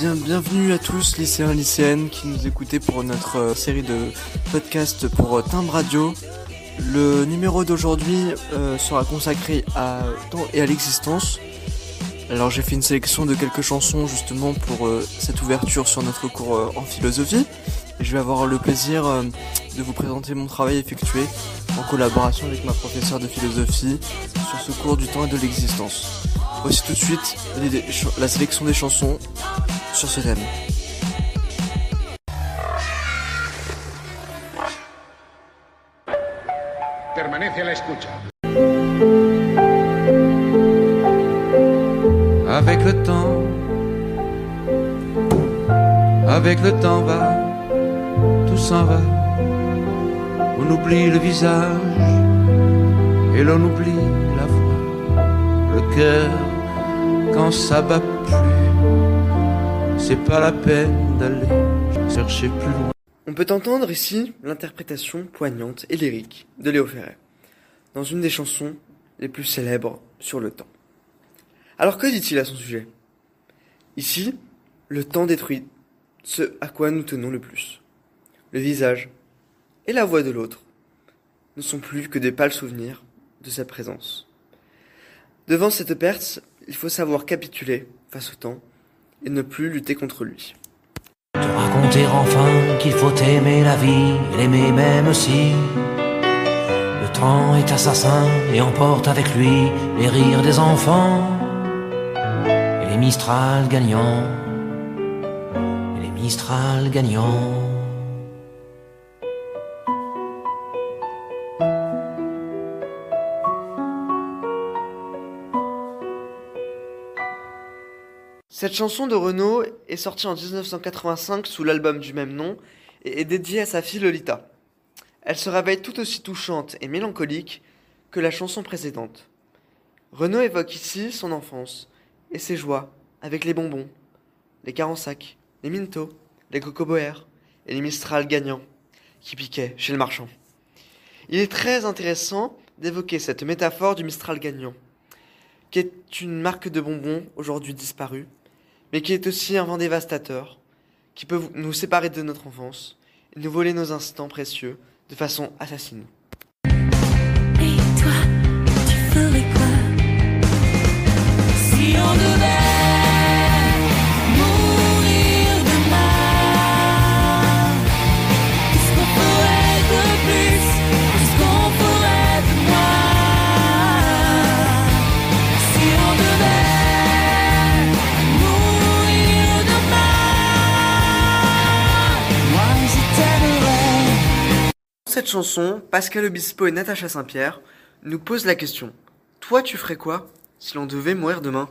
Bien, bienvenue à tous, lycéens, lycéennes, qui nous écoutez pour notre euh, série de podcasts pour euh, Timbre Radio. Le numéro d'aujourd'hui euh, sera consacré à temps et à l'existence. Alors, j'ai fait une sélection de quelques chansons justement pour cette ouverture sur notre cours en philosophie. Et je vais avoir le plaisir de vous présenter mon travail effectué en collaboration avec ma professeure de philosophie sur ce cours du temps et de l'existence. Voici tout de suite la sélection des chansons sur ce thème. Permanece a la escucha. Avec le temps, avec le temps va, tout s'en va. On oublie le visage et l'on oublie la voix, le cœur quand ça bat plus. On peut entendre ici l'interprétation poignante et lyrique de Léo Ferré, dans une des chansons les plus célèbres sur le temps. Alors que dit-il à son sujet? Ici, le temps détruit ce à quoi nous tenons le plus. Le visage et la voix de l'autre ne sont plus que des pâles souvenirs de sa présence. Devant cette perte, il faut savoir capituler face au temps et ne plus lutter contre lui. Te raconter enfin qu'il faut aimer la vie, l'aimer même si le temps est assassin et emporte avec lui les rires des enfants et les Mistral gagnants, et les Mistral gagnants. Cette chanson de Renaud est sortie en 1985 sous l'album du même nom et est dédiée à sa fille Lolita. Elle se réveille tout aussi touchante et mélancolique que la chanson précédente. Renaud évoque ici son enfance et ses joies avec les bonbons, les carensacs, les mintos, les cocoboères et les Mistral gagnants qui piquaient chez le marchand. Il est très intéressant d'évoquer cette métaphore du Mistral gagnant, qui est une marque de bonbons aujourd'hui disparue, mais qui est aussi un vent dévastateur, qui peut nous séparer de notre enfance et nous voler nos instants précieux de façon assassine. Et toi, tu ferais quoi? Chanson, Pascal Obispo et Natacha Saint-Pierre nous posent la question Toi, tu ferais quoi si l'on devait mourir demain?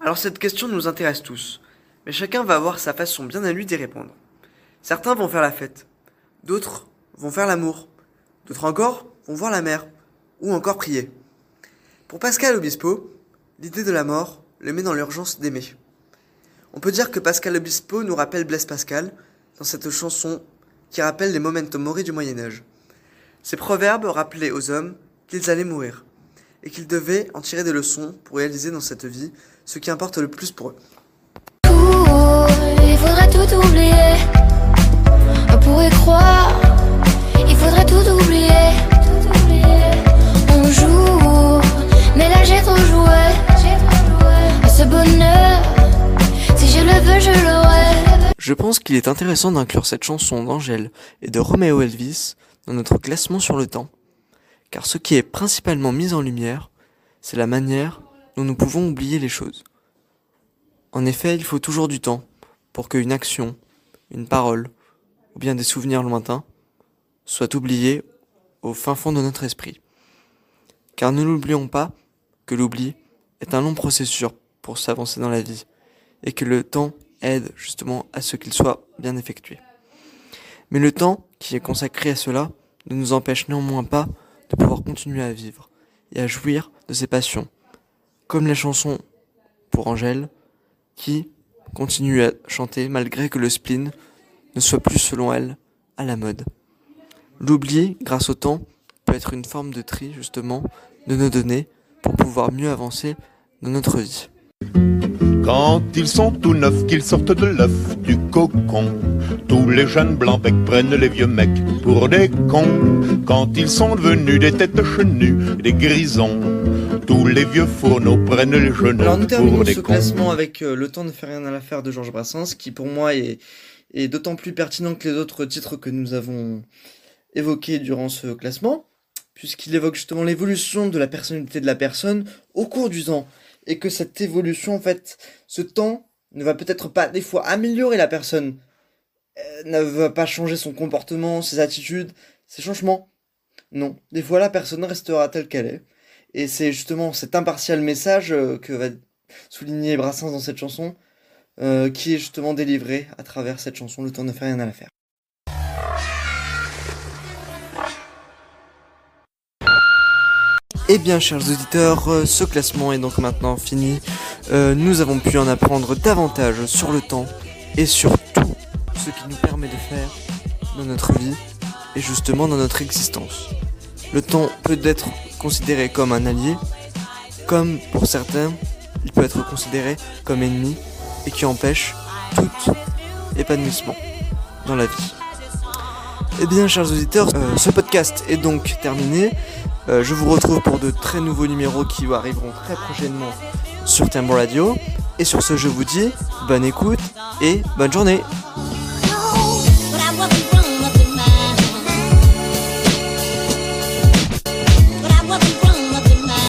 Alors, cette question nous intéresse tous, mais chacun va avoir sa façon bien à lui d'y répondre. Certains vont faire la fête, d'autres vont faire l'amour, d'autres encore vont voir la mer, ou encore prier. Pour Pascal Obispo, l'idée de la mort le met dans l'urgence d'aimer. On peut dire que Pascal Obispo nous rappelle Blaise Pascal dans cette chanson qui rappelle les memento mori du Moyen Âge. Ces proverbes rappelaient aux hommes qu'ils allaient mourir et qu'ils devaient en tirer des leçons pour réaliser dans cette vie ce qui importe le plus pour eux. Il faudrait tout oublier. On pourrait croire, Je pense qu'il est intéressant d'inclure cette chanson d'Angèle et de Romeo Elvis dans notre classement sur le temps, car ce qui est principalement mis en lumière, c'est la manière dont nous pouvons oublier les choses. En effet, il faut toujours du temps pour qu'une action, une parole, ou bien des souvenirs lointains, soient oubliés au fin fond de notre esprit. Car ne l'oublions pas que l'oubli est un long processus pour s'avancer dans la vie, et que le temps aide justement à ce qu'il soit bien effectué. Mais le temps qui est consacré à cela ne nous empêche néanmoins pas de pouvoir continuer à vivre et à jouir de ses passions, comme la chanson pour Angèle, qui continue à chanter malgré que le spleen ne soit plus selon elle à la mode. L'oubli, grâce au temps, peut être une forme de tri justement de nos données pour pouvoir mieux avancer dans notre vie. Quand ils sont tout neufs, qu'ils sortent de l'œuf du cocon, tous les jeunes blancs becs prennent les vieux mecs pour des cons. Quand ils sont devenus des têtes chenues, des grisons, tous les vieux fourneaux prennent les jeunes Alors nous terminons pour des ce cons. classement avec euh, Le temps ne fait rien à l'affaire de Georges Brassens, qui pour moi est, est d'autant plus pertinent que les autres titres que nous avons évoqués durant ce classement, puisqu'il évoque justement l'évolution de la personnalité de la personne au cours du temps, et que cette évolution, en fait, ce temps ne va peut-être pas des fois améliorer la personne, ne va pas changer son comportement, ses attitudes, ses changements. Non, des fois la personne restera telle qu'elle est. Et c'est justement cet impartial message euh, que va souligner Brassens dans cette chanson, euh, qui est justement délivré à travers cette chanson Le temps ne fait rien à l'affaire. Eh bien, chers auditeurs, euh, ce classement est donc maintenant fini. Euh, nous avons pu en apprendre davantage sur le temps et sur tout ce qui nous permet de faire dans notre vie et justement dans notre existence. Le temps peut être considéré comme un allié, comme pour certains, il peut être considéré comme ennemi et qui empêche tout épanouissement dans la vie. Eh bien, chers auditeurs, euh, ce podcast est donc terminé. Euh, je vous retrouve pour de très nouveaux numéros qui arriveront très prochainement sur Timbre Radio. Et sur ce, je vous dis bonne écoute et bonne journée.